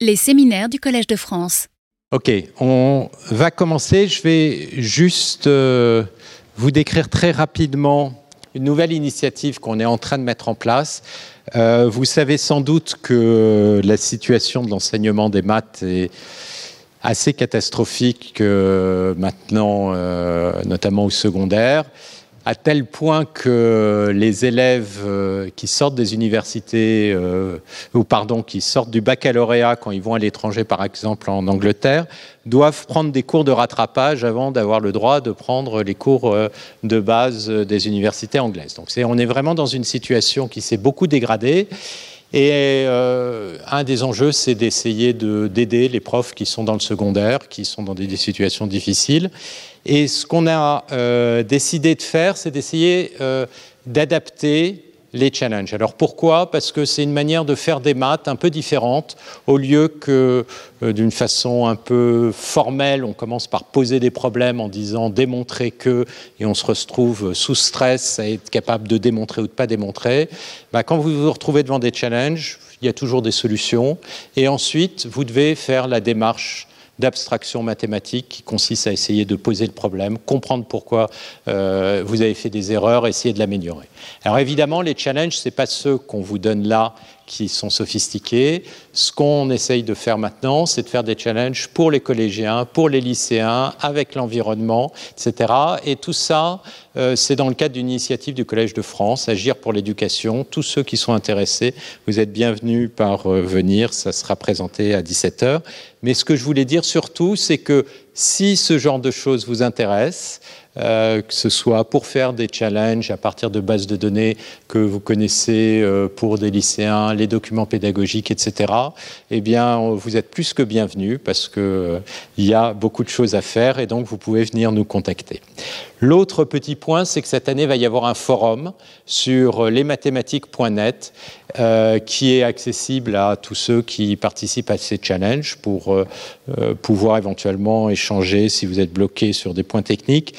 Les séminaires du Collège de France. Ok, on va commencer. Je vais juste euh, vous décrire très rapidement une nouvelle initiative qu'on est en train de mettre en place. Euh, vous savez sans doute que la situation de l'enseignement des maths est assez catastrophique euh, maintenant, notamment au secondaire à tel point que les élèves euh, qui sortent des universités, euh, ou pardon, qui sortent du baccalauréat quand ils vont à l'étranger, par exemple en Angleterre, doivent prendre des cours de rattrapage avant d'avoir le droit de prendre les cours euh, de base des universités anglaises. Donc on est vraiment dans une situation qui s'est beaucoup dégradée. Et un des enjeux, c'est d'essayer d'aider les profs qui sont dans le secondaire, qui sont dans des situations difficiles, et ce qu'on a euh, décidé de faire, c'est d'essayer euh, d'adapter les challenges. Alors pourquoi? Parce que c'est une manière de faire des maths un peu différente. Au lieu que euh, d'une façon un peu formelle, on commence par poser des problèmes en disant démontrer que, et on se retrouve sous stress à être capable de démontrer ou de pas démontrer. Bah, quand vous vous retrouvez devant des challenges, il y a toujours des solutions. Et ensuite, vous devez faire la démarche d'abstraction mathématique qui consiste à essayer de poser le problème, comprendre pourquoi euh, vous avez fait des erreurs, essayer de l'améliorer. Alors évidemment, les challenges, ce n'est pas ceux qu'on vous donne là qui sont sophistiqués. Ce qu'on essaye de faire maintenant, c'est de faire des challenges pour les collégiens, pour les lycéens, avec l'environnement, etc. Et tout ça, euh, c'est dans le cadre d'une initiative du Collège de France, Agir pour l'éducation. Tous ceux qui sont intéressés, vous êtes bienvenus par euh, venir. Ça sera présenté à 17h. Mais ce que je voulais dire surtout, c'est que si ce genre de choses vous intéresse, euh, que ce soit pour faire des challenges à partir de bases de données que vous connaissez pour des lycéens, les documents pédagogiques, etc., eh bien, vous êtes plus que bienvenus parce qu'il euh, y a beaucoup de choses à faire et donc vous pouvez venir nous contacter. L'autre petit point, c'est que cette année, il va y avoir un forum sur lesmathématiques.net qui est accessible à tous ceux qui participent à ces challenges pour pouvoir éventuellement échanger si vous êtes bloqué sur des points techniques.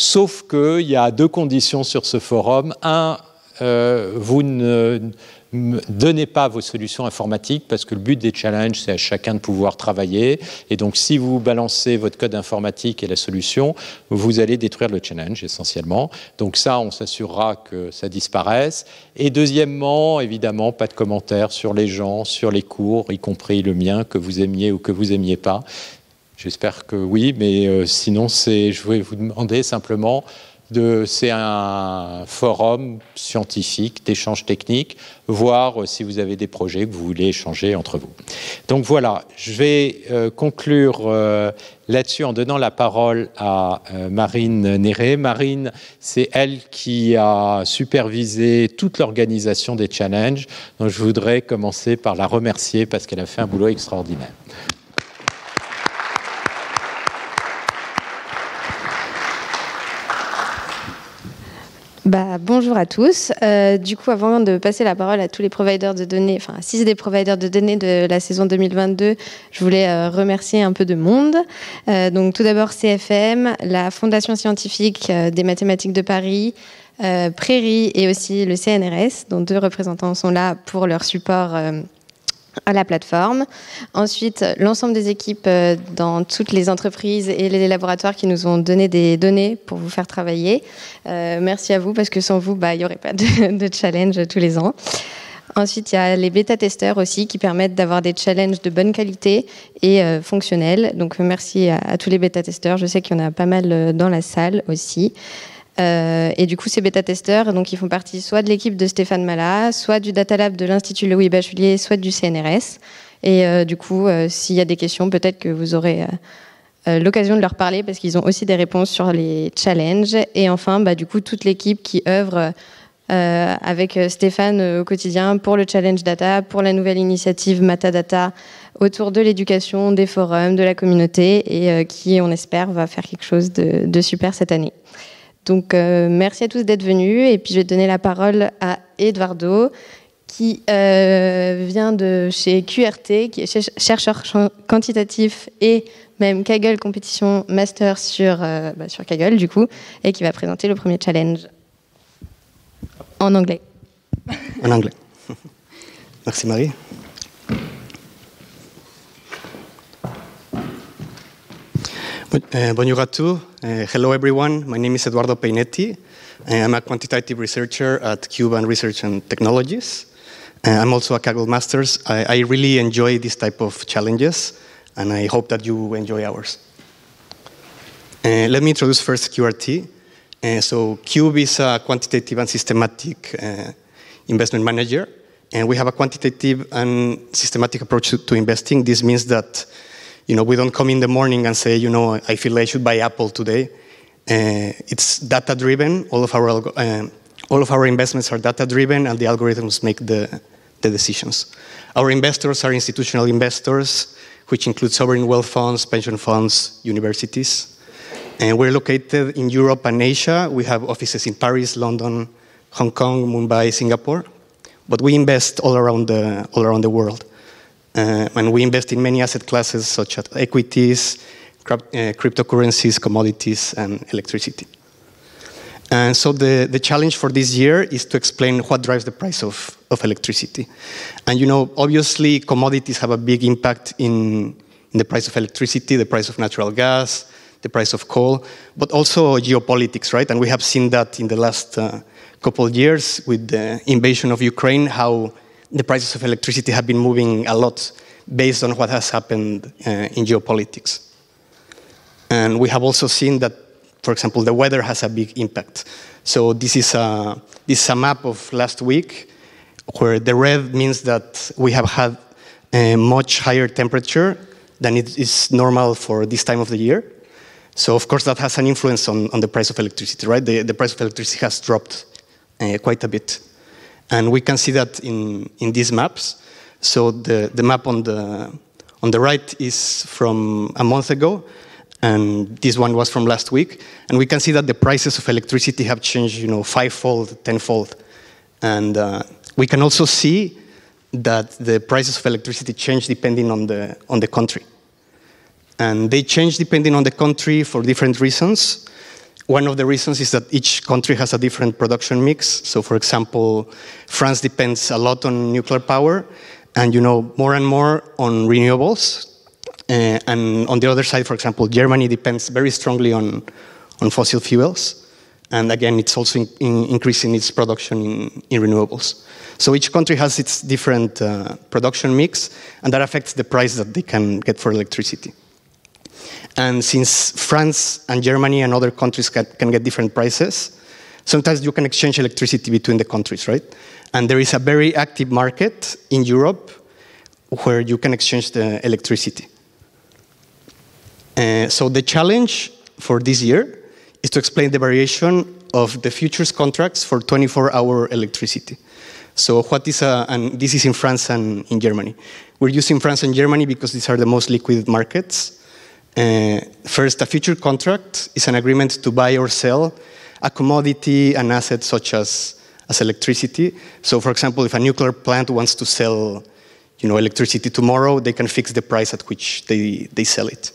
Sauf qu'il y a deux conditions sur ce forum. Un, euh, vous ne donnez pas vos solutions informatiques parce que le but des challenges, c'est à chacun de pouvoir travailler. Et donc, si vous balancez votre code informatique et la solution, vous allez détruire le challenge essentiellement. Donc ça, on s'assurera que ça disparaisse. Et deuxièmement, évidemment, pas de commentaires sur les gens, sur les cours, y compris le mien, que vous aimiez ou que vous aimiez pas. J'espère que oui, mais euh, sinon, je voulais vous demander simplement c'est un forum scientifique d'échange technique, voir euh, si vous avez des projets que vous voulez échanger entre vous. Donc voilà, je vais euh, conclure là-dessus en donnant la parole à Marine Néré. Marine, c'est elle qui a supervisé toute l'organisation des challenges. Donc je voudrais commencer par la remercier parce qu'elle a fait un boulot extraordinaire. Bah, bonjour à tous. Euh, du coup, avant de passer la parole à tous les providers de données, enfin six des providers de données de la saison 2022, je voulais euh, remercier un peu de monde. Euh, donc tout d'abord CFM, la Fondation scientifique des mathématiques de Paris, Prairie et aussi le CNRS, dont deux représentants sont là pour leur support à la plateforme. Ensuite, l'ensemble des équipes euh, dans toutes les entreprises et les laboratoires qui nous ont donné des données pour vous faire travailler. Euh, merci à vous parce que sans vous, bah, il n'y aurait pas de, challenge tous les ans. Ensuite, il y a les bêta-testeurs aussi qui permettent d'avoir des challenges de bonne qualité et euh, fonctionnels. Donc, merci à, à tous les bêta-testeurs. Je sais qu'il y en a pas mal dans la salle aussi. Euh, et du coup, ces bêta-testeurs, donc, ils font partie soit de l'équipe de Stéphane Mala, soit du Data Lab de l'Institut Louis Bachelier, soit du CNRS. Et euh, du coup, euh, s'il y a des questions, peut-être que vous aurez l'occasion de leur parler parce qu'ils ont aussi des réponses sur les challenges. Et enfin, bah, du coup, toute l'équipe qui œuvre avec Stéphane au quotidien pour le challenge data, pour la nouvelle initiative Matadata autour de l'éducation, des forums, de la communauté et qui, on espère, va faire quelque chose de, de super cette année. Donc euh, merci à tous d'être venus et puis je vais donner la parole à Eduardo qui euh, vient de chez QRT, qui est chercheur quantitatif et même Kaggle compétition master sur, euh, bah, sur Kaggle du coup, et qui va présenter le premier challenge en anglais. En anglais. Merci Marie. Bonjour à tous. Uh, hello, everyone. My name is Eduardo Peinetti. I'm a quantitative researcher at Cuban Research and Technologies. Uh, I'm also a Kaggle Masters. I, I, really enjoy this type of challenges, and I hope that you enjoy ours. Uh, let me introduce first QRT. Uh, so Cube is a quantitative and systematic uh, investment manager, and we have a quantitative and systematic approach to, to, investing. This means that you know we don't come in the morning and say, you know, I feel I should buy Apple today. Uh, it's data driven. All of our all of our investments are data driven, and the algorithms make the, the decisions. Our investors are institutional investors, which include sovereign wealth funds, pension funds, universities. And we're located in Europe and Asia. We have offices in Paris, London, Hong Kong, Mumbai, Singapore. But we invest all around the, all around the world. Uh, and we invest in many asset classes such as equities, uh, cryptocurrencies, commodities, and electricity. And so the, the challenge for this year is to explain what drives the price of, of electricity. And you know, obviously commodities have a big impact in, in the price of electricity, the price of natural gas, the price of coal, but also geopolitics, right? And we have seen that in the last uh, couple of years with the invasion of Ukraine, how the prices of electricity have been moving a lot based on what has happened uh, in geopolitics. And we have also seen that for example, the weather has a big impact. So this is a, this is a map of last week where the red means that we have had a much higher temperature than it is normal for this time of the year. So of course that has an influence on, on the price of electricity, right? The, the price of electricity has dropped uh, quite a bit. And we can see that in, in these maps. So the, the map on the, on the right is from a month ago, and this one was from last week. And we can see that the prices of electricity have changed, you know, fivefold, tenfold. And uh, we can also see that the prices of electricity change depending on the, on the country. And they change depending on the country for different reasons. One of the reasons is that each country has a different production mix. So, for example, France depends a lot on nuclear power, and you know more and more on renewables. Uh, and on the other side, for example, Germany depends very strongly on, on fossil fuels. And again, it's also in, in increasing its production in, in, renewables. So each country has its different uh, production mix, and that affects the price that they can get for electricity. And since France and Germany and other countries can, can get different prices, sometimes you can exchange electricity between the countries, right? And there is a very active market in Europe where you can exchange the electricity. Uh, so the challenge for this year is to explain the variation of the futures contracts for 24-hour electricity. So what is a, and this is in France and in Germany. We're using France and Germany because these are the most liquid markets. Uh, first, a future contract is an agreement to buy or sell a commodity, an asset such as, as electricity. So for example, if a nuclear plant wants to sell you know, electricity tomorrow, they can fix the price at which they, they sell it.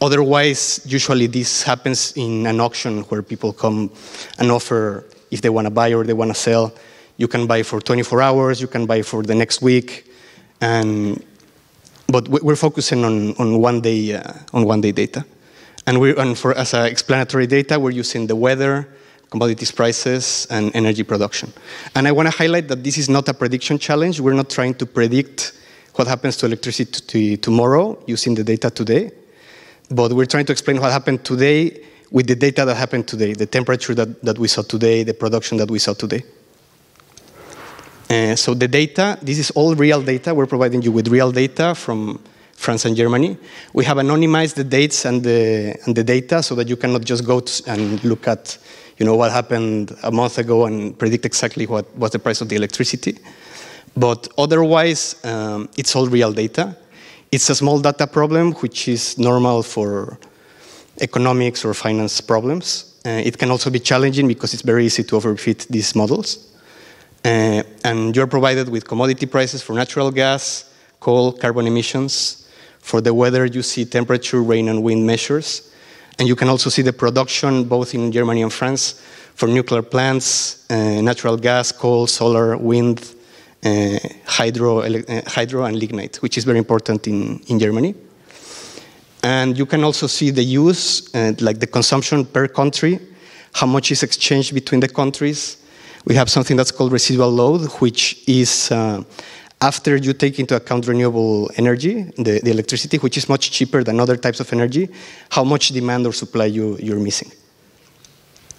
Otherwise, usually this happens in an auction where people come and offer if they want to buy or they want to sell. You can buy for 24 hours, you can buy for the next week, and but we're focusing on, on one day uh, on one day data, and we and for as explanatory data we're using the weather, commodities prices, and energy production. And I want to highlight that this is not a prediction challenge. We're not trying to predict what happens to electricity tomorrow using the data today but we're trying to explain what happened today with the data that happened today, the temperature that, that we saw today, the production that we saw today. Uh, so the data, this is all real data. We're providing you with real data from France and Germany. We have anonymized the dates and the, and the data so that you cannot just go and look at you know, what happened a month ago and predict exactly what was the price of the electricity. But otherwise, um, it's all real data. It's a small data problem, which is normal for economics or finance problems. Uh, it can also be challenging because it's very easy to overfit these models. Uh, and you're provided with commodity prices for natural gas, coal, carbon emissions. For the weather, you see temperature, rain, and wind measures. And you can also see the production, both in Germany and France, for nuclear plants, uh, natural gas, coal, solar, wind, uh, hydro, uh, hydro and lignite, which is very important in, in Germany. And you can also see the use, uh, like the consumption per country, how much is exchanged between the countries. We have something that's called residual load, which is uh, after you take into account renewable energy, the, the, electricity, which is much cheaper than other types of energy, how much demand or supply you, you're missing.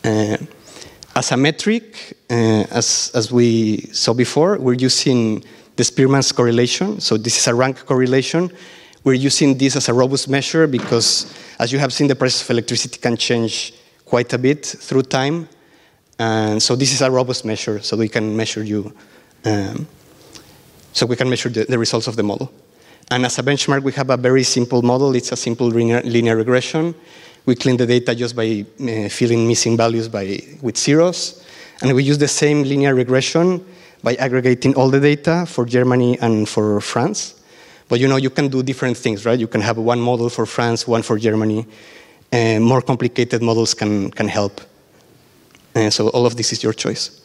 Uh, as a metric, uh, as, as we saw before, we're using the Spearman's correlation. So this is a rank correlation. We're using this as a robust measure because, as you have seen, the price of electricity can change quite a bit through time. And so this is a robust measure, so we can measure you, um, so we can measure the, the, results of the model. And as a benchmark, we have a very simple model. It's a simple linear, linear regression. We clean the data just by uh, filling missing values by, with zeros. And we use the same linear regression by aggregating all the data for Germany and for France. But you know, you can do different things, right? You can have one model for France, one for Germany. And more complicated models can, can help. And so all of this is your choice.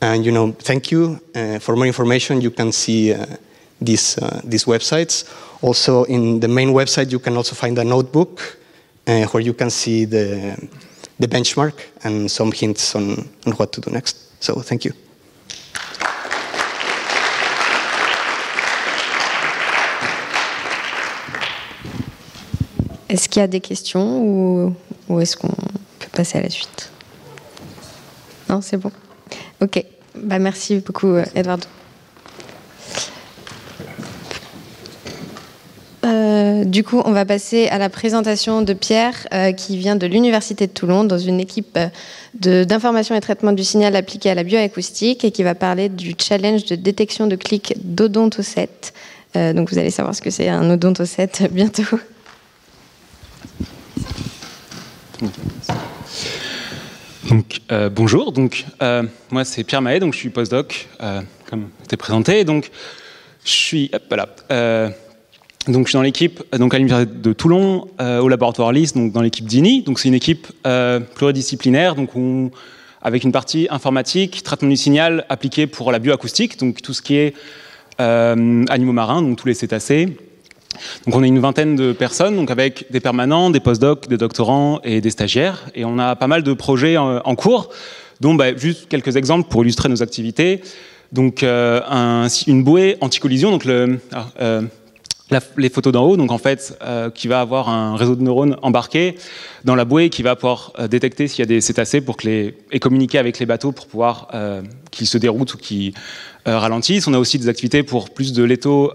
And you know, thank you. Uh, for more information, you can see uh, these, uh, these websites. Also, in the main website, you can also find a notebook uh, where you can see the, the benchmark and some hints on, on what to do next. So thank you. Est-ce qu'il y a des questions ou, ou est-ce qu'on peut passer à la suite Non, c'est bon. Ok. Bah, merci beaucoup, Eduardo. Euh, du coup, on va passer à la présentation de Pierre, euh, qui vient de l'Université de Toulon, dans une équipe euh, d'information et traitement du signal appliqué à la bioacoustique, et qui va parler du challenge de détection de clics d'Odontoset. Euh, donc, vous allez savoir ce que c'est un Odontoset bientôt. Donc, euh, bonjour, donc, euh, moi c'est Pierre Mahé, donc je suis postdoc, euh, comme c'était présenté. Donc, je suis, voilà, donc je suis dans l'équipe donc à l'université de Toulon, au laboratoire LIS, donc dans l'équipe d'INI. Donc c'est une équipe pluridisciplinaire, donc on, avec une partie informatique, traitement du signal appliqué pour la bioacoustique, donc tout ce qui est animaux marins, donc tous les cétacés. Donc on est une vingtaine de personnes, donc avec des permanents, des postdocs, des doctorants et des stagiaires. Et on a pas mal de projets en, cours, dont bah, juste quelques exemples pour illustrer nos activités. Donc euh, un, une bouée anti-collision, donc le, euh, les photos d'en haut, donc en fait, euh, qui va avoir un réseau de neurones embarqué dans la bouée qui va pouvoir détecter s'il y a des cétacés pour que les, et communiquer avec les bateaux pour pouvoir qu'ils se déroutent ou qu'ils ralentissent. On a aussi des activités pour plus de l'étau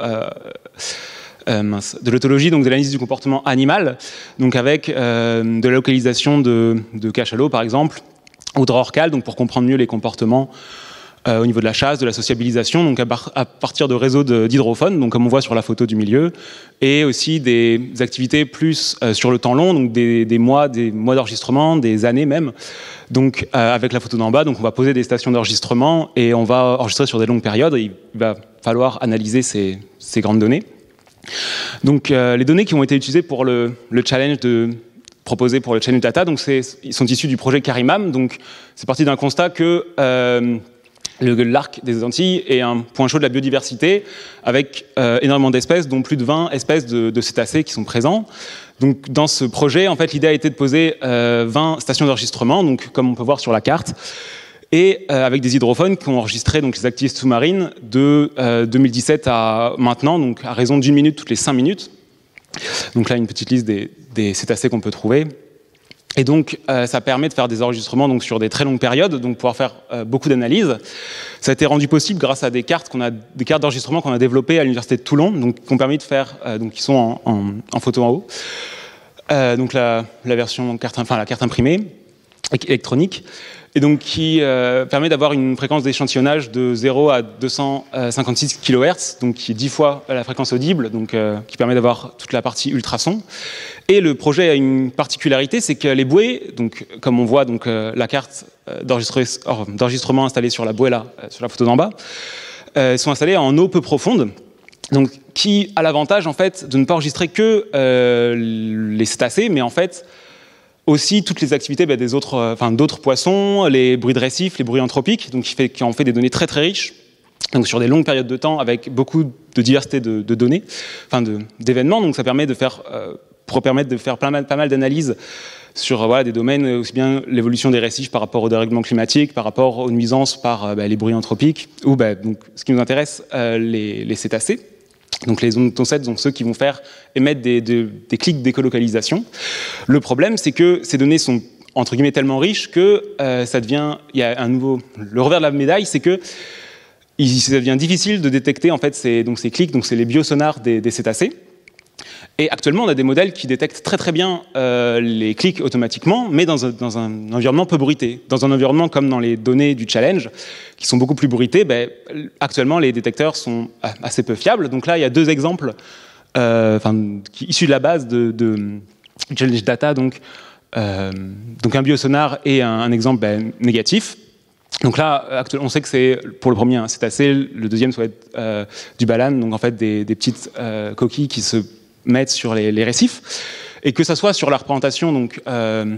de l'autologie, donc de l'analyse du comportement animal, donc avec euh, de la localisation de, cachalots par exemple, ou de rorcal, donc pour comprendre mieux les comportements euh, au niveau de la chasse, de la sociabilisation, donc à, par à partir de réseaux d'hydrophones, donc comme on voit sur la photo du milieu, et aussi des activités plus euh, sur le temps long, donc des, mois, des mois d'enregistrement, des années même. Donc euh, avec la photo d'en bas, donc on va poser des stations d'enregistrement et on va enregistrer sur des longues périodes. Et il va falloir analyser ces grandes données. Donc euh, les données qui ont été utilisées pour le, le challenge proposé pour le challenge data, donc ils sont issus du projet Carimam. Donc c'est parti d'un constat que euh, l'arc des Antilles est un point chaud de la biodiversité avec euh, énormément d'espèces, dont plus de 20 espèces de, de, cétacés qui sont présents. Donc dans ce projet, en fait, l'idée a été de poser euh, 20 stations d'enregistrement, donc comme on peut voir sur la carte et euh, avec des hydrophones qui ont enregistré donc, les activités sous-marines de euh, 2017 à maintenant, donc à raison d'une minute toutes les cinq minutes. Donc là, une petite liste des, cétacés qu'on peut trouver. Et donc, euh, ça permet de faire des enregistrements donc, sur des très longues périodes, donc pouvoir faire euh, beaucoup d'analyses. Ça a été rendu possible grâce à des cartes d'enregistrement qu'on a développées à l'université de Toulon, donc qui ont permis de faire, euh, donc qui sont en, photo en haut. donc la version carte, enfin la carte imprimée électronique et donc qui euh, permet d'avoir une fréquence d'échantillonnage de 0 à 256 kHz, donc qui est 10 fois la fréquence audible, donc euh, qui permet d'avoir toute la partie ultrason. Et le projet a une particularité, c'est que les bouées, donc comme on voit donc euh, la carte d'enregistrement installée sur la bouée là, sur la photo d'en bas, sont installées en eau peu profonde. Donc, qui a l'avantage en fait de ne pas enregistrer que les cétacés, mais en fait aussi toutes les activités bah, des autres, enfin, d'autres poissons, les bruits de récifs, les bruits anthropiques, donc qui, fait, en fait des données très très riches, donc sur des longues périodes de temps avec beaucoup de diversité de, données, enfin d'événements. Donc ça permet de faire euh, pour permettre de faire pas mal, pas mal d'analyses sur voilà, des domaines aussi bien l'évolution des récifs par rapport au dérèglement climatique, par rapport aux nuisances par bah, les bruits anthropiques, ou bah, donc, ce qui nous intéresse, les, les, cétacés. Donc les tonsets sont ceux qui vont faire émettre des, clics d'écolocalisation. Le problème, c'est que ces données sont entre guillemets tellement riches que euh, ça devient, il y a un nouveau, le revers de la médaille, c'est que ça devient difficile de détecter en fait ces, donc ces clics, donc c'est les biosonars des, cétacés. Et actuellement, on a des modèles qui détectent très très bien euh, les clics automatiquement, mais dans un, un, environnement peu bruité. Dans un environnement comme dans les données du challenge, qui sont beaucoup plus bruités, ben, actuellement les détecteurs sont assez peu fiables. Donc là, il y a deux exemples euh, issus de la base de, Challenge Data, donc euh, donc un biosonar et un, un exemple ben, négatif. Donc là, on sait que c'est pour le premier, hein, c'est assez. Le deuxième, ça va être euh, du balane, donc en fait des, petites coquilles qui se mettent sur les, récifs, et que ça soit sur la représentation donc euh,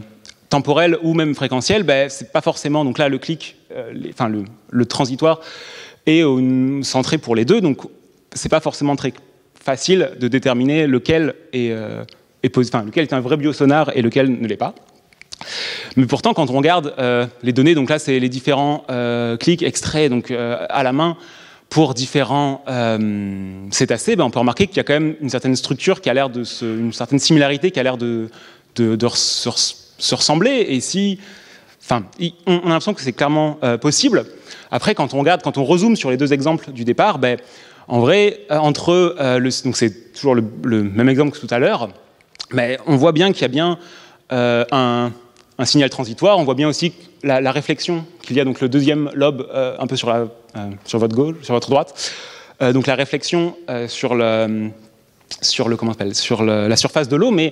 temporelle ou même fréquentielle, ben, c'est pas forcément. Donc là, le clic, euh, enfin le, transitoire est centré pour les deux, donc c'est pas forcément très facile de déterminer lequel est enfin, lequel est un vrai biosonar et lequel ne l'est pas. Mais pourtant, quand on regarde euh, les données, donc là, c'est les différents euh, clics extraits donc, euh, à la main pour différents euh, cétacés, ben, on peut remarquer qu'il y a quand même une certaine structure qui a l'air de se, une certaine similarité qui a l'air de, se, se, ressembler. Et si, enfin, on, a l'impression que c'est clairement euh, possible. Après, quand on regarde, quand on rezoome sur les deux exemples du départ, ben, en vrai, entre le, donc c'est toujours le, le même exemple que tout à l'heure mais on voit bien qu'il y a bien euh, un, un, signal transitoire. On voit bien aussi la, réflexion qu'il y a donc le deuxième lobe euh, un peu sur, la, euh, sur votre gauche, sur votre droite. Euh, donc la réflexion sur le sur le comment sur la surface de l'eau, mais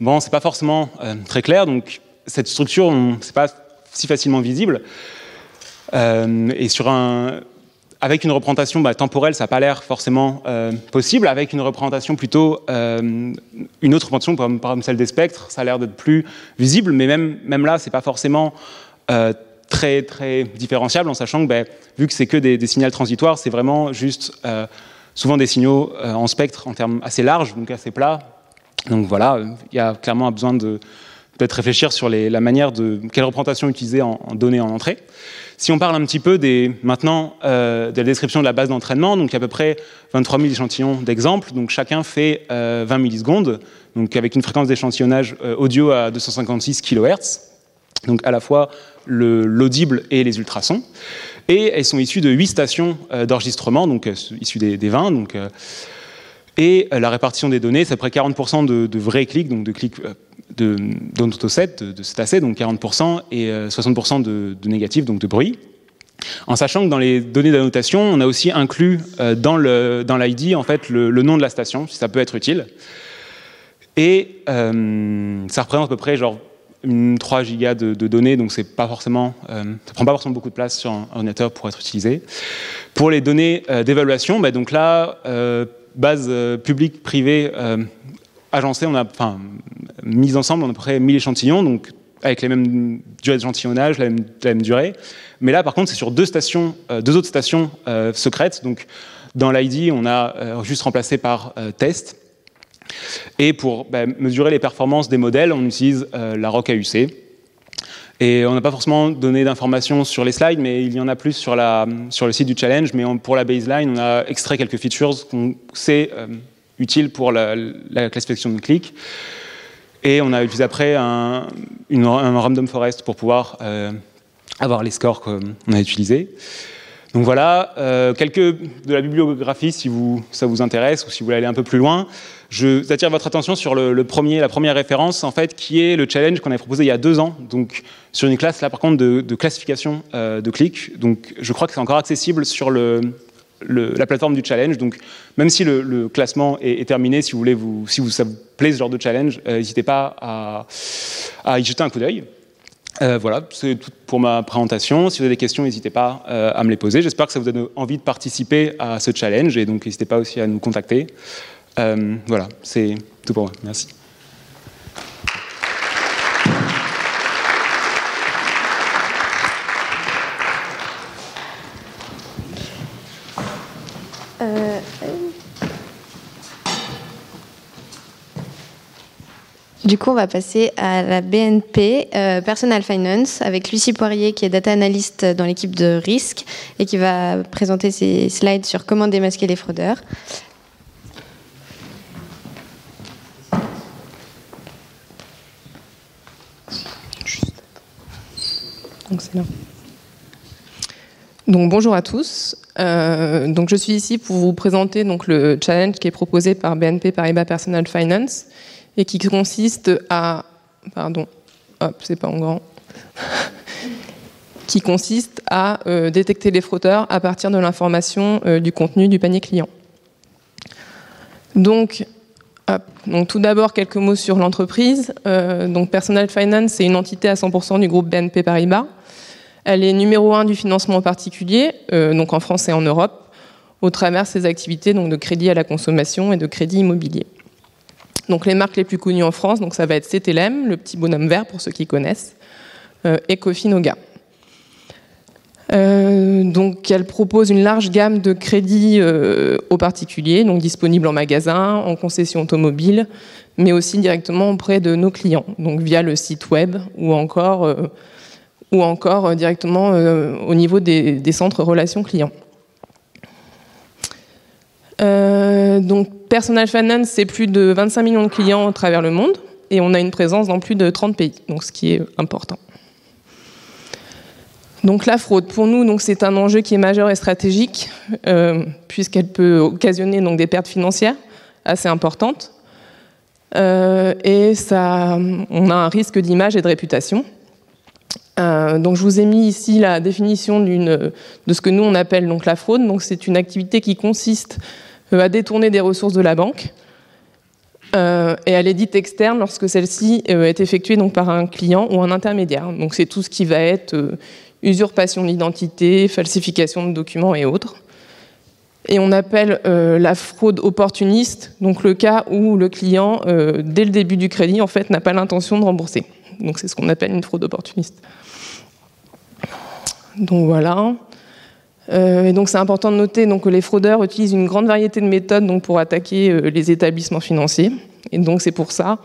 bon, c'est pas forcément très clair. Donc cette structure, c'est pas si facilement visible. et sur un avec une représentation bah, temporelle, ça n'a pas l'air forcément euh, possible. Avec une représentation plutôt, euh, une autre représentation, par exemple celle des spectres, ça a l'air d'être plus visible, mais même, même là, c'est pas forcément euh, très, très différenciable, en sachant que, bah, vu que c'est que des, signaux transitoires, c'est vraiment juste souvent des signaux en spectre en termes assez larges, donc assez plats. Donc voilà, il y a clairement un besoin de peut-être réfléchir sur la manière de quelle représentation utiliser en données en entrée. Si on parle un petit peu des, maintenant euh, de la description de la base d'entraînement, donc il y a à peu près 23 000 échantillons d'exemples, donc chacun fait euh, 20 millisecondes, donc avec une fréquence d'échantillonnage euh, audio à 256 kHz, donc à la fois l'audible et les ultrasons. Et elles sont issues de 8 stations euh, d'enregistrement, donc euh, issues des, des 20. Donc, euh, et la répartition des données, c'est à peu près 40% de, de, vrais clics, donc de clics de, d'autoset, de, de cétacés, donc 40%, et 60% de, de négatifs, donc de bruit. En sachant que dans les données d'annotation, on a aussi inclus euh, dans, l'ID en fait, le, nom de la station, si ça peut être utile. Et euh, ça représente à peu près genre une 3 gigas de, données, donc c'est pas forcément, euh, ça prend pas forcément beaucoup de place sur un ordinateur pour être utilisé. Pour les données euh, d'évaluation, bah, donc là, euh, base euh, publique, privée, agencée, on a, mis ensemble, à peu près 1000 échantillons, donc avec les mêmes durées d'échantillonnage, la, même, durée. Mais là, par contre, c'est sur deux stations, euh, deux autres stations euh, secrètes. Donc, dans l'ID, on a euh, juste remplacé par test. Et pour bah, mesurer les performances des modèles, on utilise la ROC AUC. Et on n'a pas forcément donné d'informations sur les slides, mais il y en a plus sur, le site du challenge. Mais pour la baseline, on a extrait quelques features qu'on sait utiles pour la, la classification de clics. Et on a utilisé après un, un random forest pour pouvoir euh, avoir les scores qu'on a utilisés. Donc voilà, euh, quelques de la bibliographie si vous, ça vous intéresse ou si vous voulez aller un peu plus loin. Je attire votre attention sur le, premier, la première référence en fait, qui est le challenge qu'on avait proposé il y a deux ans, donc sur une classe là par contre de, de classification euh, de clics. Donc je crois que c'est encore accessible sur le, la plateforme du challenge. Donc, même si le, classement est, terminé, si vous voulez, si ça vous plaît ce genre de challenge, euh, n'hésitez pas à, y jeter un coup d'œil. Euh, voilà, c'est tout pour ma présentation. Si vous avez des questions, n'hésitez pas euh, à me les poser. J'espère que ça vous donne envie de participer à ce challenge et donc n'hésitez pas aussi à nous contacter. Voilà, c'est tout pour moi. Merci. Du coup, on va passer à la BNP euh, Personal Finance avec Lucie Poirier qui est data analyst dans l'équipe de risque et qui va présenter ses slides sur comment démasquer les fraudeurs. Donc bonjour à tous. Euh, donc je suis ici pour vous présenter donc le challenge qui est proposé par BNP Paribas Personal Finance et qui consiste à pardon, c'est pas en grand. qui consiste à euh, détecter les fraudeurs à partir de l'information euh, du contenu du panier client. Donc, donc tout d'abord quelques mots sur l'entreprise. donc Personal Finance, c'est une entité à 100% du groupe BNP Paribas. Elle est numéro un du financement en particulier, euh, donc en France et en Europe, au travers ses activités donc de crédit à la consommation et de crédit immobilier. Donc les marques les plus connues en France, donc ça va être CTLM, le petit bonhomme vert pour ceux qui connaissent, euh, et Cofinoga. Euh, donc, elle propose une large gamme de crédits euh, aux particuliers, donc disponibles en magasin, en concession automobile, mais aussi directement auprès de nos clients, donc via le site web ou encore directement au niveau des, centres relations clients. Euh, donc Personal Finance, c'est plus de 25 millions de clients à travers le monde et on a une présence dans plus de 30 pays, donc ce qui est important. Donc la fraude, pour nous, c'est un enjeu qui est majeur et stratégique puisqu'elle peut occasionner donc des pertes financières assez importantes et ça, on a un risque d'image et de réputation. Euh, donc je vous ai mis ici la définition de ce que nous on appelle donc la fraude. C'est une activité qui consiste euh, à détourner des ressources de la banque euh, et elle est dite externe lorsque celle-ci est effectuée donc par un client ou un intermédiaire. Donc c'est tout ce qui va être usurpation d'identité, falsification de documents et autres. Et on appelle la fraude opportuniste, donc le cas où le client, dès le début du crédit, en fait, n'a pas l'intention de rembourser. Donc c'est ce qu'on appelle une fraude opportuniste. Donc voilà. Euh, et donc c'est important de noter que les fraudeurs utilisent une grande variété de méthodes pour attaquer euh, les établissements financiers. Et donc c'est pour ça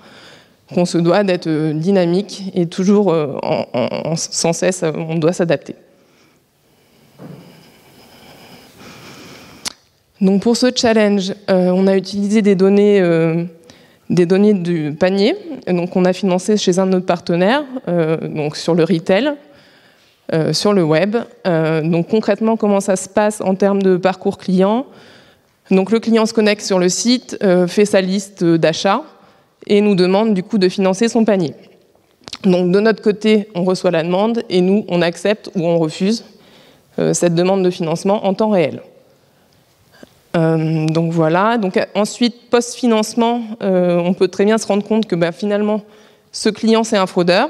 qu'on se doit d'être euh, dynamique et toujours sans cesse on doit s'adapter. Donc pour ce challenge, on a utilisé des données, du panier. donc on a financé chez un de nos partenaires, donc sur le retail. Euh, sur le web. Euh, donc concrètement, comment ça se passe en termes de parcours client? Donc le client se connecte sur le site, euh, fait sa liste d'achats et nous demande du coup de financer son panier. Donc de notre côté, on reçoit la demande et nous, on accepte ou on refuse cette demande de financement en temps réel. donc voilà. Donc ensuite, post-financement, on peut très bien se rendre compte que bah, finalement, ce client c'est un fraudeur.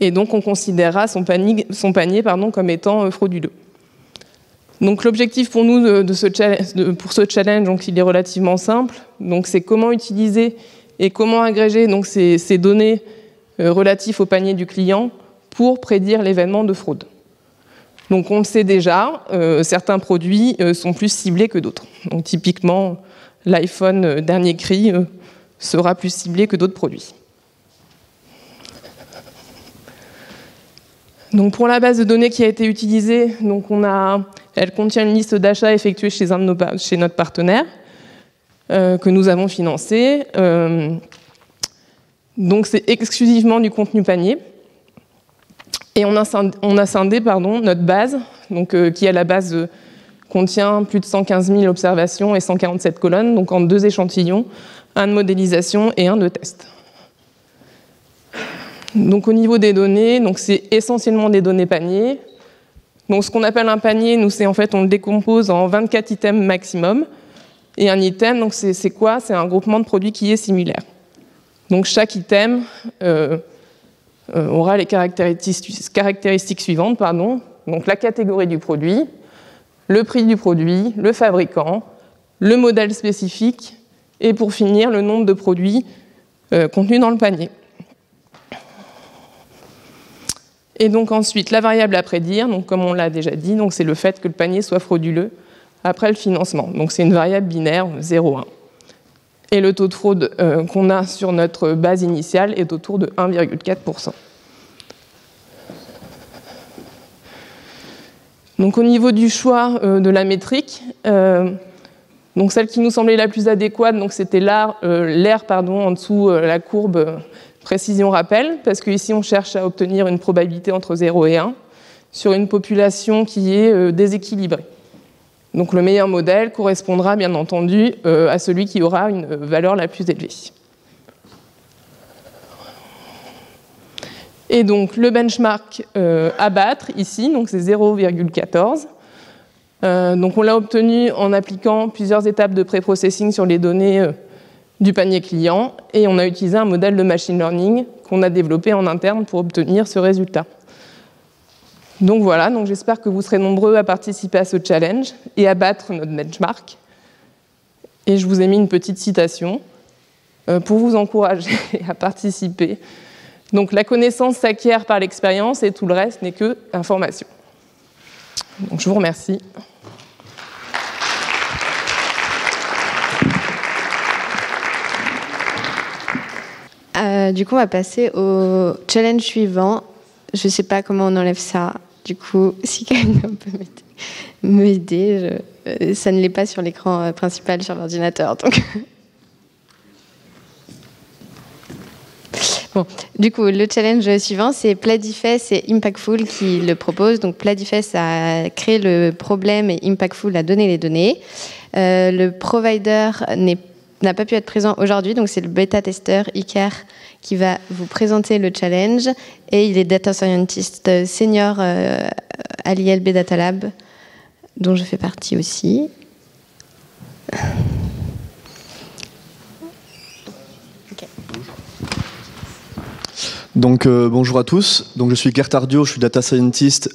Et donc, on considérera son panier, son panier pardon, comme étant euh, frauduleux. Donc, l'objectif pour nous de, ce pour ce challenge, donc, il est relativement simple. Donc, c'est comment utiliser et comment agréger donc, ces, données euh, relatives au panier du client pour prédire l'événement de fraude. Donc, on le sait déjà, euh, certains produits sont plus ciblés que d'autres. Donc, typiquement, l'iPhone dernier cri sera plus ciblé que d'autres produits. Donc pour la base de données qui a été utilisée, elle contient une liste d'achats effectués chez, un de nos, chez notre partenaire euh, que nous avons financé. Euh, donc c'est exclusivement du contenu panier. Et on a, scindé notre base, euh, qui à la base contient plus de 115 000 observations et 147 colonnes, donc en deux échantillons, un de modélisation et un de test. Donc au niveau des données, c'est essentiellement des données paniers. Donc ce qu'on appelle un panier, nous c'est en fait on le décompose en 24 items maximum. Et un item, donc c'est quoi? C'est un groupement de produits qui est similaire. Donc chaque item euh, euh, aura les caractéristiques, caractéristiques suivantes, pardon. Donc la catégorie du produit, le prix du produit, le fabricant, le modèle spécifique et pour finir le nombre de produits euh, contenus dans le panier. Et donc ensuite, la variable à prédire, donc comme on l'a déjà dit, c'est le fait que le panier soit frauduleux après le financement. Donc c'est une variable binaire 0,1. Et le taux de fraude qu'on a sur notre base initiale est autour de 1,4%. Donc au niveau du choix de la métrique, donc celle qui nous semblait la plus adéquate, c'était l'air en dessous la courbe précision rappel, parce qu'ici on cherche à obtenir une probabilité entre 0 et 1 sur une population qui est euh, déséquilibrée. Donc le meilleur modèle correspondra bien entendu euh, à celui qui aura une valeur la plus élevée. Et donc le benchmark euh, à battre ici, c'est 0,14. donc on l'a obtenu en appliquant plusieurs étapes de pré-processing sur les données du panier client et on a utilisé un modèle de machine learning qu'on a développé en interne pour obtenir ce résultat. Donc voilà, donc j'espère que vous serez nombreux à participer à ce challenge et à battre notre benchmark. Et je vous ai mis une petite citation euh, pour vous encourager à participer. Donc la connaissance s'acquiert par l'expérience et tout le reste n'est que information. Donc je vous remercie. Euh, du coup, on va passer au challenge suivant. Je ne sais pas comment on enlève ça. Du coup, si quelqu'un peut m'aider, euh, ça ne l'est pas sur l'écran euh, principal sur l'ordinateur. Donc. Bon, du coup, le challenge suivant, c'est Pladifest et Impactful qui le proposent. Donc, Pladifest a créé le problème et Impactful a donné les données. le provider n'a pas pu être présent aujourd'hui, donc c'est le bêta-testeur Iker qui va vous présenter le challenge et il est data scientist senior euh, à l'ILB Data Lab, dont je fais partie aussi. Donc euh, bonjour à tous, donc je suis Gert Ardio, je suis data scientist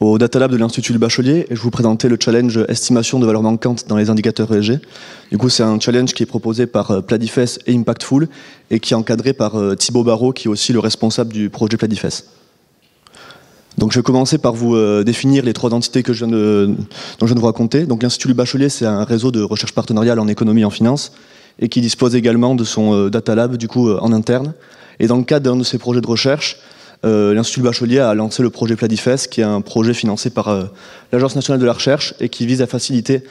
au Data Lab de l'Institut du Bachelier et je vous présenter le challenge estimation de valeur manquante dans les indicateurs ESG. Du coup, c'est un challenge qui est proposé par euh, Pladifest et Impactful et qui est encadré par euh, Thibaut Barrault, qui est aussi le responsable du projet Pladifest. Donc, je vais commencer par vous euh, définir les trois entités que je viens de, dont je viens de vous raconter. Donc, l'Institut du Bachelier, c'est un réseau de recherche partenariale en économie et en finance et qui dispose également de son Data Lab, du coup, en interne. Et dans le cadre d'un de ses projets de recherche, euh, l'Institut Bachelier a lancé le projet Pladifest, qui est un projet financé par euh, l'Agence nationale de la recherche et qui vise à faciliter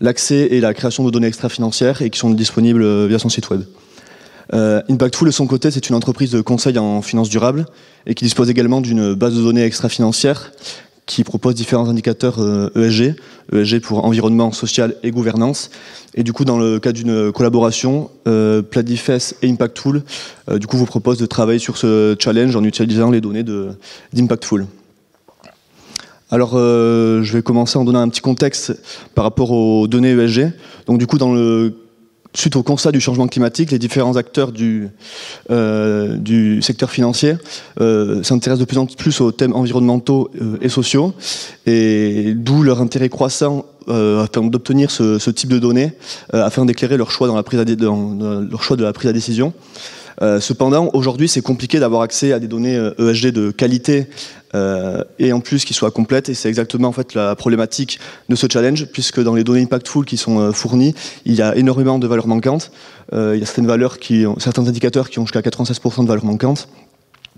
l'accès et la création de données extra-financières et qui sont disponibles euh, via son site web. Impactful, de son côté, c'est une entreprise de conseil en finances durables et qui dispose également d'une base de données extra-financières qui propose différents indicateurs ESG, e ESG pour environnement, social et gouvernance. Et du coup, dans le cadre d'une collaboration, euh, et Impactful, euh, du coup, vous propose de travailler sur ce challenge en utilisant les données d'Impactful. Alors, euh, je vais commencer en donnant un petit contexte par rapport aux données ESG. Donc, du coup, dans le suite au constat du changement climatique, les différents acteurs du, euh, secteur financier euh, s'intéressent de plus en plus aux thèmes environnementaux euh, et sociaux, et d'où leur intérêt croissant afin d'obtenir ce, type de données, afin d'éclairer leur choix dans la prise leur choix de la prise de décision. Cependant, aujourd'hui, c'est compliqué d'avoir accès à des données ESG e de qualité euh, et en plus qui soient complètes. Et c'est exactement en fait la problématique de ce challenge, puisque dans les données impactful qui sont fournies, il y a énormément de valeurs manquantes. il y a certaines valeurs qui certains indicateurs qui ont jusqu'à 96% de valeurs manquantes.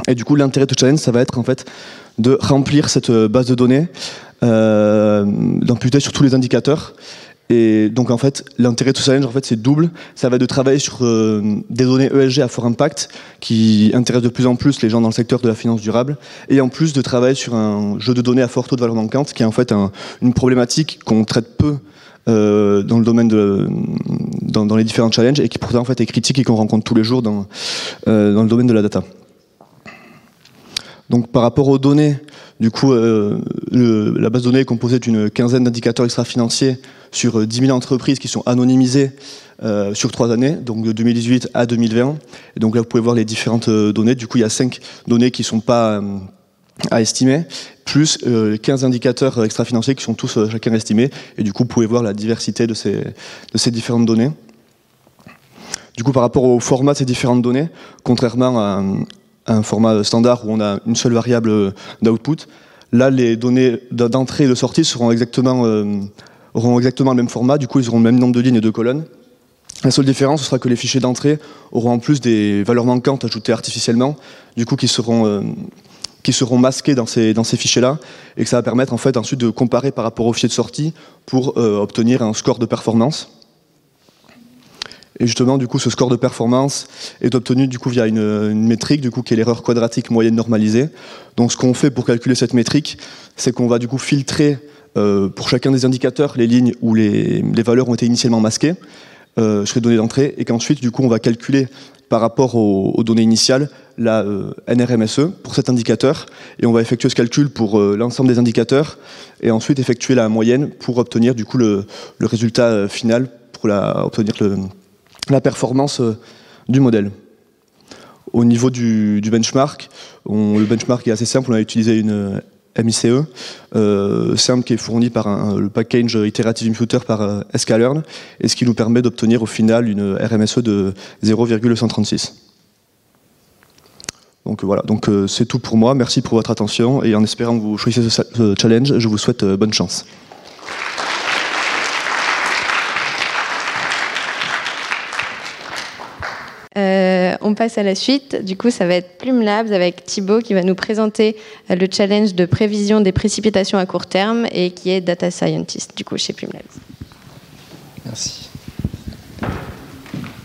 Et du coup, l'intérêt de ce challenge, ça va être en fait de remplir cette base de données, d'amputer sur tous les indicateurs et donc en fait, l'intérêt de ce challenge, en fait, c'est double. Ça va de travailler sur euh, des données ESG à fort impact qui intéressent de plus en plus les gens dans le secteur de la finance durable, et en plus de travailler sur un jeu de données à fort taux de valeur manquante, qui est en fait une problématique qu'on traite peu euh, dans le domaine dans, les différents challenges et qui pourtant en fait est critique et qu'on rencontre tous les jours dans euh, dans le domaine de la data. Donc par rapport aux données, du coup, la base de données est composée d'une quinzaine d'indicateurs extra-financiers sur 10 euh, 000 entreprises qui sont anonymisées euh, sur trois années, donc de 2018 à 2020. Et donc là, vous pouvez voir les différentes euh, données. Du coup, il y a cinq données qui ne sont pas à estimer, plus 15 indicateurs extra-financiers qui sont tous chacun estimés. Et du coup, vous pouvez voir la diversité de ces, de ces différentes données. Du coup, par rapport au format de ces différentes données, contrairement à, un format standard où on a une seule variable d'output, là, les données d'entrée et de sortie seront exactement auront exactement le même format, du coup ils auront le même nombre de lignes et de colonnes. La seule différence, ce sera que les fichiers d'entrée auront en plus des valeurs manquantes ajoutées artificiellement, du coup qui seront, qui seront masquées dans ces, dans ces fichiers-là, et que ça va permettre en fait ensuite de comparer par rapport aux fichiers de sortie pour obtenir un score de performance. Et justement, du coup, ce score de performance est obtenu du coup via une, métrique, du coup, qui est l'erreur quadratique moyenne normalisée. Donc, ce qu'on fait pour calculer cette métrique, c'est qu'on va du coup filtrer euh, pour chacun des indicateurs les lignes où les, valeurs ont été initialement masquées. Euh, sur les données d'entrée, et qu'ensuite, du coup, on va calculer par rapport aux, données initiales la euh, NRMSE pour cet indicateur, et on va effectuer ce calcul pour l'ensemble des indicateurs, et ensuite effectuer la moyenne pour obtenir du coup le, résultat final, pour obtenir le la performance euh, du modèle. Au niveau du, benchmark, le benchmark est assez simple, on a utilisé une euh, MICE, euh, simple qui est fourni par le package Iterative Imputer par sklearn, et ce qui nous permet d'obtenir au final une RMSE de 0,136. Donc voilà, donc c'est tout pour moi. Merci pour votre attention et en espérant que vous choisissez ce challenge, je vous souhaite bonne chance. On passe à la suite. Du coup, ça va être Plume Labs avec Thibaut qui va nous présenter euh, le challenge de prévision des précipitations à court terme et qui est data scientist, du coup, chez Plume Labs. Merci.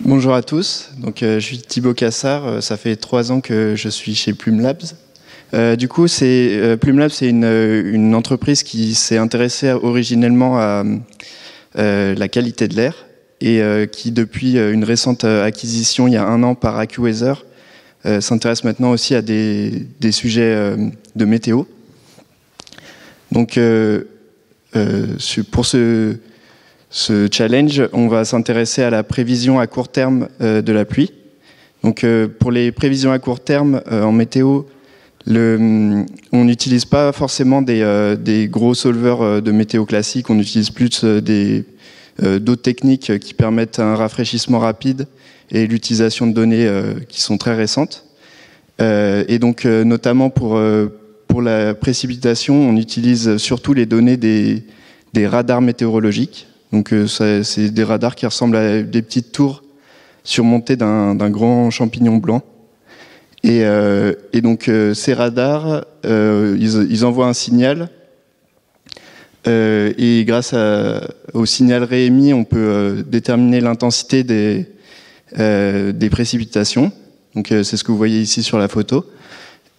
Bonjour à tous. Donc, euh, je suis Thibaut Cassard. Euh, ça fait trois ans que je suis chez Plume Labs. du coup, c'est Plume Labs, c'est une, entreprise qui s'est intéressée originellement à la qualité de l'air et euh, qui, depuis euh, une récente euh, acquisition il y a un an par AccuWeather, s'intéresse maintenant aussi à des, sujets de météo. Donc, pour ce, challenge, on va s'intéresser à la prévision à court terme de la pluie. Donc, pour les prévisions à court terme en météo, on n'utilise pas forcément des, des, gros solvers de météo classiques, on utilise plus des d'autres techniques qui permettent un rafraîchissement rapide et l'utilisation de données euh, qui sont très récentes. Euh, et donc, notamment pour, pour la précipitation, on utilise surtout les données des, des radars météorologiques. Donc, c'est des radars qui ressemblent à des petites tours surmontées d'un grand champignon blanc. Et, et donc, ces radars, ils, envoient un signal euh, et grâce au signal réémis, on peut euh, déterminer l'intensité des, euh, précipitations. Donc c'est ce que vous voyez ici sur la photo.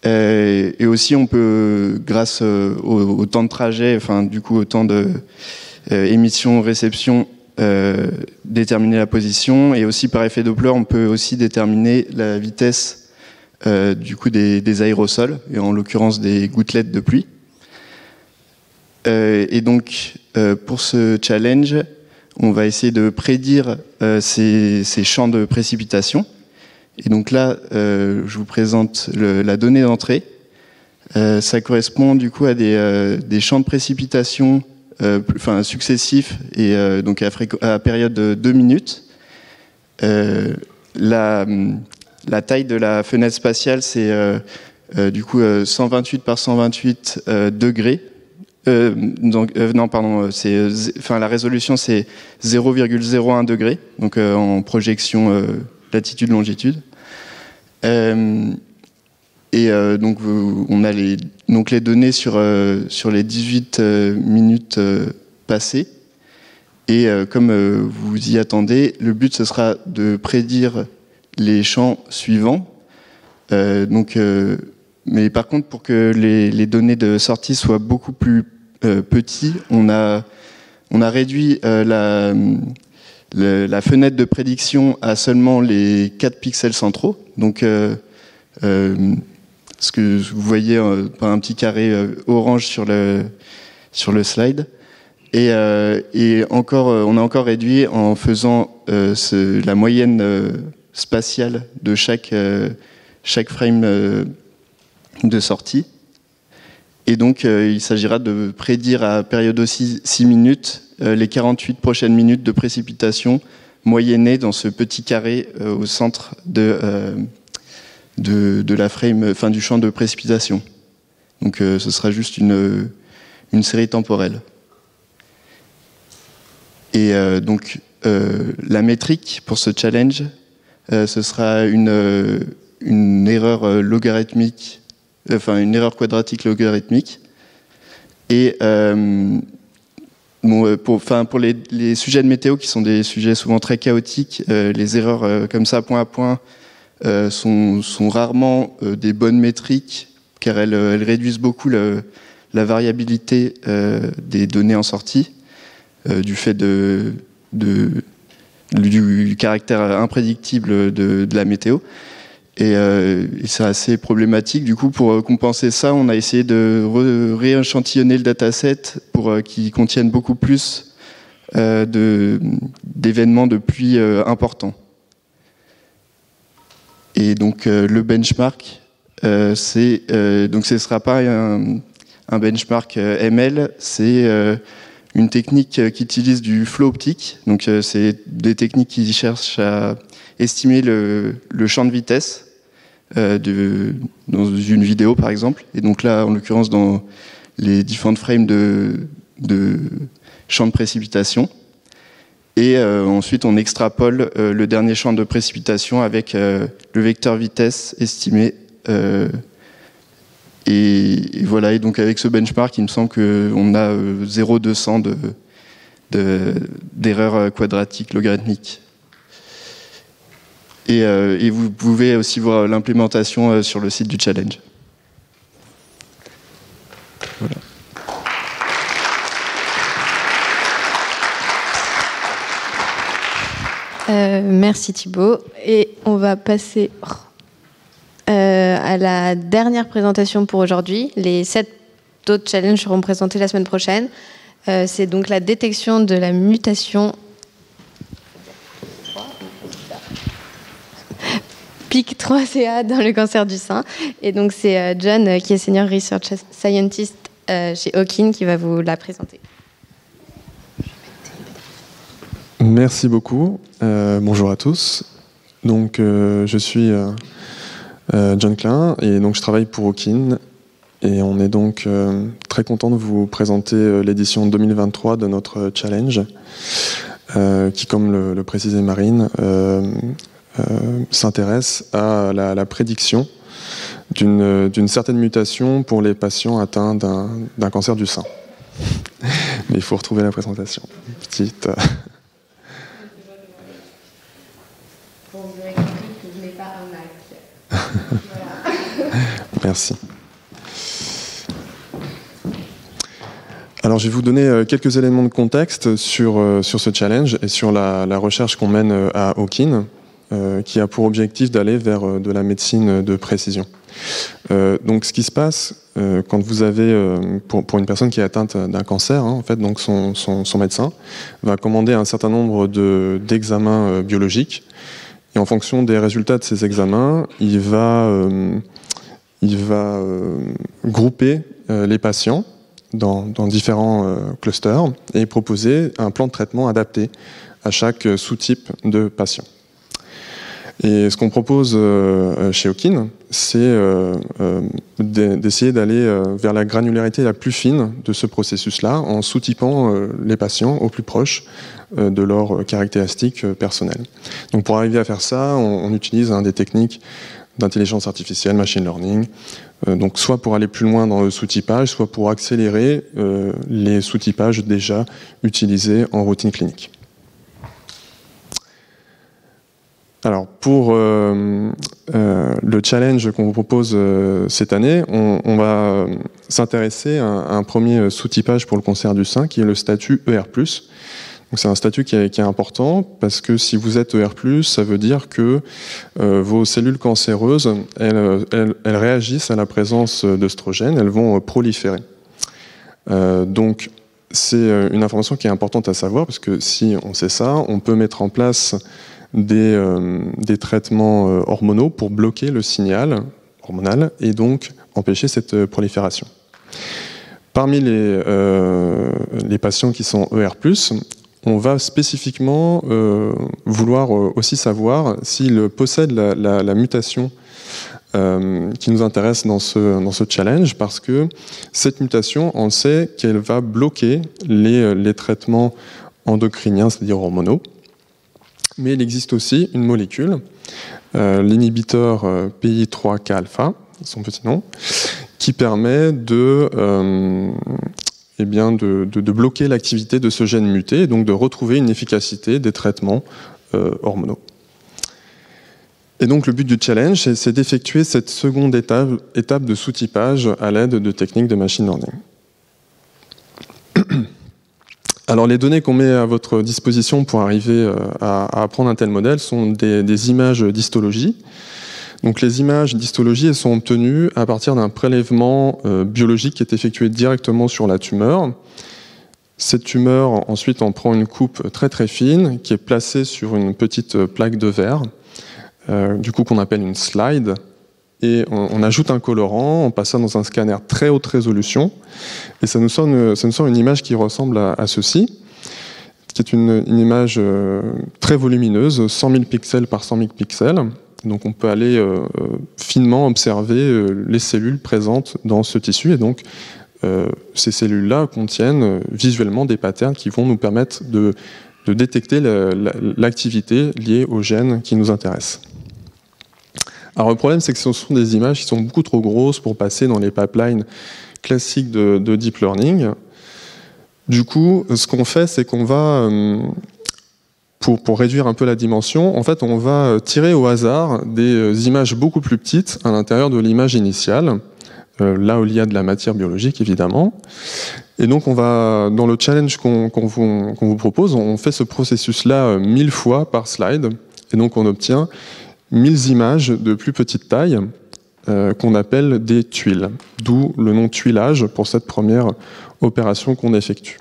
et aussi, on peut, grâce au, temps de trajet, enfin du coup au temps de émission-réception, déterminer la position. Et aussi par effet Doppler, on peut aussi déterminer la vitesse du coup des, des aérosols, et en l'occurrence des gouttelettes de pluie. Euh, et donc, euh, pour ce challenge, on va essayer de prédire euh, ces, champs de précipitation. Et donc là, je vous présente la donnée d'entrée. ça correspond du coup à des, champs de précipitation enfin, successifs et donc à, période de 2 minutes. La, la, taille de la fenêtre spatiale, c'est du coup 128 par 128 degrés euh, euh, non, pardon, euh, enfin, la résolution c'est 0,01 degré, donc en projection latitude-longitude. et donc, on a les, donc les données sur, sur les 18 minutes passées. Et comme vous y attendez, le but ce sera de prédire les champs suivants. donc, mais par contre, pour que les, les, données de sortie soient beaucoup plus petit, on a, réduit euh, la, fenêtre de prédiction à seulement les 4 pixels centraux. Donc, euh, ce que vous voyez par un petit carré orange sur le, slide. Et, on a encore réduit en faisant la moyenne spatiale de chaque frame de sortie. Et donc, euh, il s'agira de prédire à période aussi 6 minutes euh, les 48 prochaines minutes de précipitation moyennées dans ce petit carré euh, au centre de, de, la frame, fin du champ de précipitation. Donc, ce sera juste une, une série temporelle. Et donc, la métrique pour ce challenge, ce sera une, une erreur logarithmique, enfin une erreur quadratique logarithmique. Et pour, enfin, pour les, sujets de météo qui sont des sujets souvent très chaotiques, les erreurs comme ça point à point euh, sont, rarement euh, des bonnes métriques car elles, réduisent beaucoup la variabilité euh, des données en sortie du fait du caractère imprédictible de la météo. Et, et c'est assez problématique. Du coup, pour compenser ça, on a essayé de rééchantillonner le dataset pour qu'il contienne beaucoup plus d'événements de, pluie importants. Et donc euh, le benchmark, euh, euh, donc ce ne sera pas un, benchmark ML, c'est une technique qui utilise du flow optique. Donc c'est des techniques qui cherchent à estimer le champ de vitesse de, dans une vidéo par exemple. Et donc là, en l'occurrence, dans les différents frames de, de champ de précipitation. Et euh, ensuite, on extrapole euh, le dernier champ de précipitation avec euh, le vecteur vitesse estimé. Et, voilà, et donc avec ce benchmark, il me semble qu'on a 0,200 de, d'erreurs de, quadratiques logarithmiques. Et, et, vous pouvez aussi voir l'implémentation sur le site du challenge. Euh, merci Thibaut. Et on va passer euh, à la dernière présentation pour aujourd'hui. Les sept autres challenges seront présentés la semaine prochaine. Euh, C'est donc la détection de la mutation PIC3CA dans le cancer du sein. Et donc c'est euh, John, euh, qui est Senior Research Scientist euh, chez Hawking, qui va vous la présenter. Merci beaucoup. Bonjour à tous. Donc, je suis John Klein et donc je travaille pour Okin. Et on est donc très content de vous présenter l'édition 2023 de notre challenge, qui, comme le, le précisait Marine, s'intéresse à la, prédiction d'une certaine mutation pour les patients atteints d'un cancer du sein. Mais il faut retrouver la présentation. Petite. Merci. Alors, je vais vous donner euh, quelques éléments de contexte sur, euh, sur ce challenge et sur la, la recherche qu'on mène euh, à Hawkin, euh, qui a pour objectif d'aller vers de la médecine de précision. Euh, donc, ce qui se passe euh, quand vous avez, pour, une personne qui est atteinte d'un cancer, hein, en fait, donc son, son, médecin va commander un certain nombre d'examens biologiques et en fonction des résultats de ces examens, il va, euh, euh, grouper euh, les patients dans, différents euh, clusters et proposer un plan de traitement adapté à chaque sous-type de patient. Et ce qu'on propose euh, chez Okin, c'est euh, d'essayer d'aller vers la granularité la plus fine de ce processus-là en sous-typant les patients au plus proche euh, de leurs caractéristiques euh, personnelles. Donc pour arriver à faire ça, on, utilise hein, des techniques d'intelligence artificielle, machine learning, euh, donc soit pour aller plus loin dans le sous-typage, soit pour accélérer euh, les sous-typages déjà utilisés en routine clinique. Alors pour euh, euh, le challenge qu'on vous propose euh, cette année, on, va s'intéresser à, un premier sous-typage pour le cancer du sein qui est le statut ER+. C'est un statut qui est, important parce que si vous êtes ER+, ça veut dire que vos cellules cancéreuses, elles, elles, réagissent à la présence d'œstrogènes, elles vont proliférer. Donc c'est une information qui est importante à savoir parce que si on sait ça, on peut mettre en place des, euh, des traitements euh, hormonaux pour bloquer le signal hormonal et donc empêcher cette prolifération. Parmi les, euh, patients qui sont ER+, on va spécifiquement euh, vouloir euh, aussi savoir s'il possède la, mutation euh, qui nous intéresse dans ce, challenge, parce que cette mutation, on sait qu'elle va bloquer les traitements endocriniens, c'est-à-dire hormonaux, mais il existe aussi une molécule, l'inhibiteur PI3K-alpha, son petit nom, qui permet de, eh de, bloquer l'activité de ce gène muté et donc de retrouver une efficacité des traitements hormonaux. Et donc le but du challenge, c'est d'effectuer cette seconde étape, étape de sous-typage à l'aide de techniques de machine learning. Alors les données qu'on met à votre disposition pour arriver euh, à, apprendre un tel modèle sont des, images d'histologie. Donc les images d'histologie sont obtenues à partir d'un prélèvement euh, biologique qui est effectué directement sur la tumeur. Cette tumeur, ensuite, on prend une coupe très très fine qui est placée sur une petite plaque de verre euh, du coup qu'on appelle une slide, on, ajoute un colorant, on passe ça dans un scanner très haute résolution, et ça nous sort une, ça nous sort une image qui ressemble à, ceci, qui est une, image euh, très volumineuse, 100 000 pixels par 100 000 pixels. Donc on peut aller euh, finement observer les cellules présentes dans ce tissu, et donc ces cellules-là contiennent visuellement des patterns qui vont nous permettre de, de détecter l'activité liée aux gènes qui nous intéressent. Alors le problème, c'est que ce sont des images qui sont beaucoup trop grosses pour passer dans les pipelines classiques de, deep learning. Du coup, ce qu'on fait, c'est qu'on va, euh, pour, pour, réduire un peu la dimension, en fait, on va tirer au hasard des euh, images beaucoup plus petites à l'intérieur de l'image initiale, euh, là où il y a de la matière biologique, évidemment. Et donc, on va, dans le challenge qu'on vous, vous, propose, on fait ce processus-là mille fois par slide, et donc on obtient 1000 images de plus petite taille euh, qu'on appelle des tuiles, d'où le nom tuilage pour cette première opération qu'on effectue.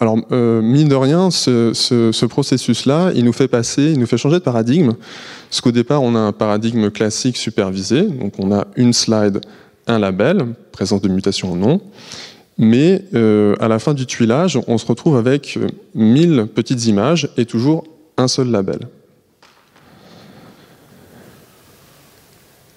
Alors, euh, mine de rien, ce, processus-là, il nous fait passer, il nous fait changer de paradigme, parce qu'au départ, on a un paradigme classique supervisé, donc on a une slide, un label, présence de mutation ou non, mais euh, à la fin du tuilage, on se retrouve avec 1000 petites images et toujours un seul label.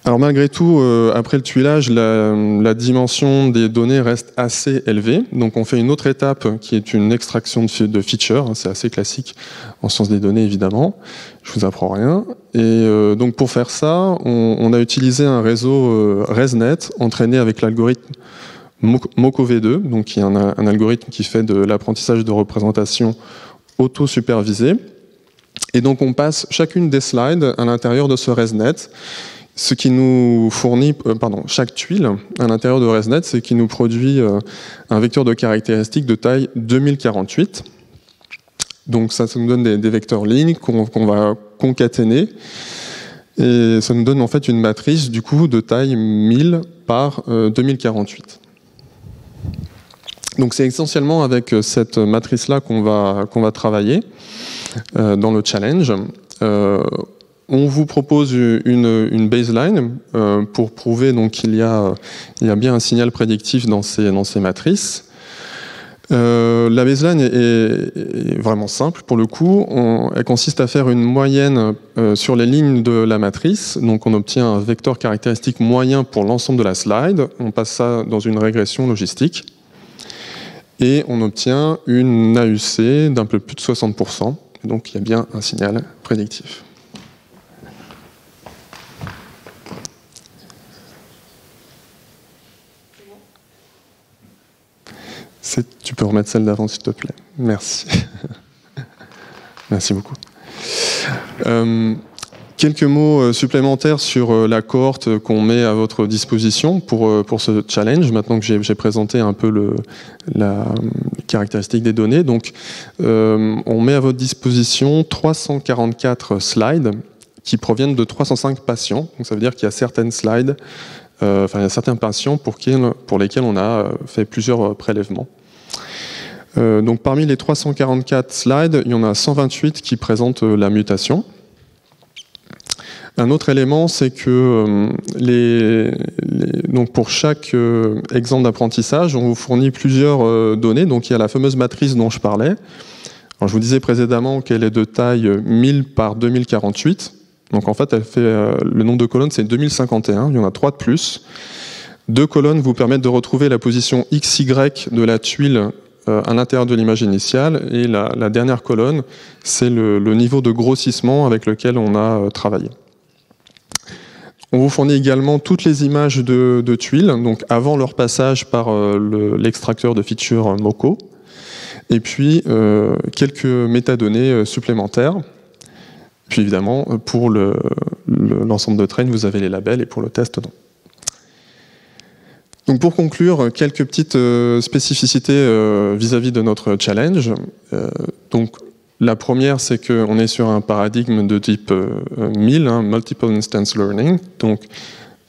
Alors malgré tout, euh, après le tuilage, la, dimension des données reste assez élevée. Donc on fait une autre étape qui est une extraction de, features. C'est assez classique en sciences des données évidemment. Je vous apprends rien. Et euh, donc pour faire ça, on, a utilisé un réseau euh, ResNet entraîné avec l'algorithme MocoV2, donc qui est un, un algorithme qui fait de l'apprentissage de représentation auto-supervisé. Et donc on passe chacune des slides à l'intérieur de ce ResNet, ce qui nous fournit, euh, pardon, chaque tuile à l'intérieur de ResNet, c'est qui nous produit euh, un vecteur de caractéristiques de taille 2048. Donc ça, ça nous donne des, vecteurs lignes qu'on va concaténer. Et ça nous donne en fait une matrice du coup de taille 1000 par 2048. Euh, Donc c'est essentiellement avec cette matrice-là qu'on va, va travailler. Euh, dans le challenge. Euh, on vous propose une, baseline euh, pour prouver qu'il y, a, y a bien un signal prédictif dans ces, dans ces matrices. la baseline est, vraiment simple pour le coup. elle consiste à faire une moyenne sur les lignes de la matrice. Donc on obtient un vecteur caractéristique moyen pour l'ensemble de la slide. On passe ça dans une régression logistique. Et on obtient une AUC d'un peu plus de 60%. Donc il y a bien un signal prédictif. Tu peux remettre celle d'avant, s'il te plaît. Merci. Merci beaucoup. Euh, Quelques mots euh, supplémentaires sur euh, la cohorte qu'on met à votre disposition pour, euh, pour ce challenge, maintenant que j'ai présenté un peu le, la caractéristique des données. Donc, on met à votre disposition 344 slides qui proviennent de 305 patients. Donc, ça veut dire qu'il y a certaines slides, enfin, il y a certains patients pour, qui, pour lesquels on a fait plusieurs prélèvements. donc, parmi les 344 slides, il y en a 128 qui présentent la mutation. Un autre élément, c'est que euh, les, pour chaque euh, exemple d'apprentissage, on vous fournit plusieurs euh, données. Donc il y a la fameuse matrice dont je parlais. Je vous disais précédemment qu'elle est de taille 1000 par 2048. Donc en fait, elle fait le nombre de colonnes, c'est 2051. Il y en a trois de plus. Deux colonnes vous permettent de retrouver la position XY de la tuile à l'intérieur de l'image initiale. Et la, dernière colonne, c'est le, niveau de grossissement avec lequel on a travaillé. On vous fournit également toutes les images de, tuiles, donc avant leur passage par l'extracteur de features MOCO, et puis quelques métadonnées supplémentaires. Puis évidemment, pour l'ensemble de train, vous avez les labels et pour le test. Donc pour conclure, quelques petites euh, spécificités euh, vis-à-vis de notre challenge. Euh, donc la première, c'est qu'on est sur un paradigme de type 1000, hein, Multiple Instance Learning. Donc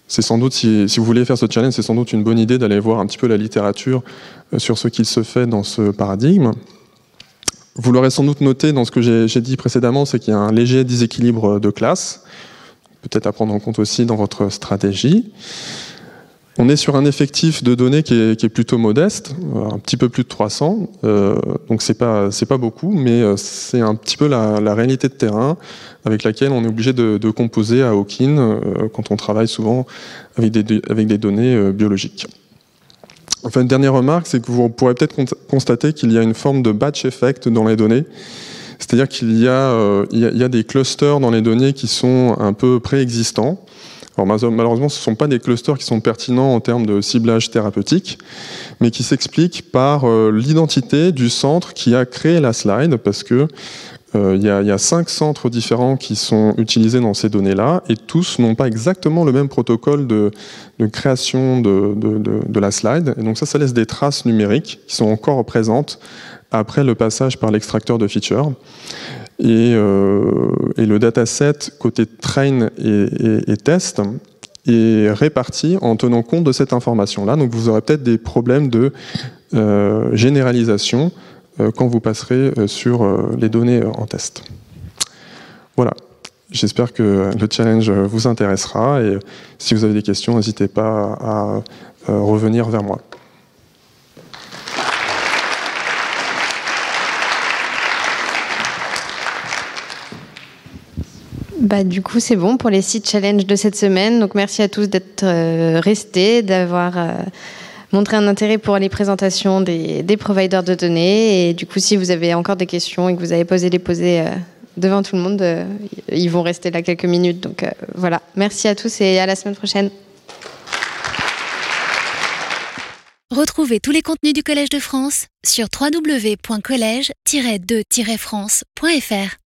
c'est sans doute, si, si, vous voulez faire ce challenge, c'est sans doute une bonne idée d'aller voir un petit peu la littérature sur ce qu'il se fait dans ce paradigme. Vous l'aurez sans doute noté dans ce que j'ai dit précédemment, c'est qu'il y a un léger déséquilibre de classe, peut-être à prendre en compte aussi dans votre stratégie. On est sur un effectif de données qui est, plutôt modeste, un petit peu plus de 300, euh, donc c'est pas c'est pas beaucoup, mais euh, c'est un petit peu la, réalité de terrain avec laquelle on est obligé de, composer à Hawking euh, quand on travaille souvent avec des, avec des données biologiques. Enfin, une dernière remarque, c'est que vous pourrez peut-être constater qu'il y a une forme de batch effect dans les données. C'est-à-dire qu'il y, y a des clusters dans les données qui sont un peu préexistants. Alors, malheureusement, ce ne sont pas des clusters qui sont pertinents en termes de ciblage thérapeutique, mais qui s'expliquent par euh, l'identité du centre qui a créé la slide, parce que euh, il y, a cinq centres différents qui sont utilisés dans ces données-là, et tous n'ont pas exactement le même protocole de, création de, de, la slide. Et donc ça, ça laisse des traces numériques qui sont encore présentes après le passage par l'extracteur de features. Et, euh, et, le dataset côté train et, test est réparti en tenant compte de cette information-là. Donc vous aurez peut-être des problèmes de euh, généralisation euh, quand vous passerez sur les données en test. Voilà. J'espère que le challenge vous intéressera et si vous avez des questions, n'hésitez pas à revenir vers moi. Bah, du coup, c'est bon pour les six challenges de cette semaine. Donc, merci à tous d'être euh, restés, d'avoir euh, montré un intérêt pour les présentations des, providers de données. Et du coup, si vous avez encore des questions et que vous avez posé les poser euh, devant tout le monde, ils vont rester là quelques minutes. Donc, voilà. Merci à tous et à la semaine prochaine. Retrouvez tous les contenus du Collège de France sur www.colège-2-france.fr.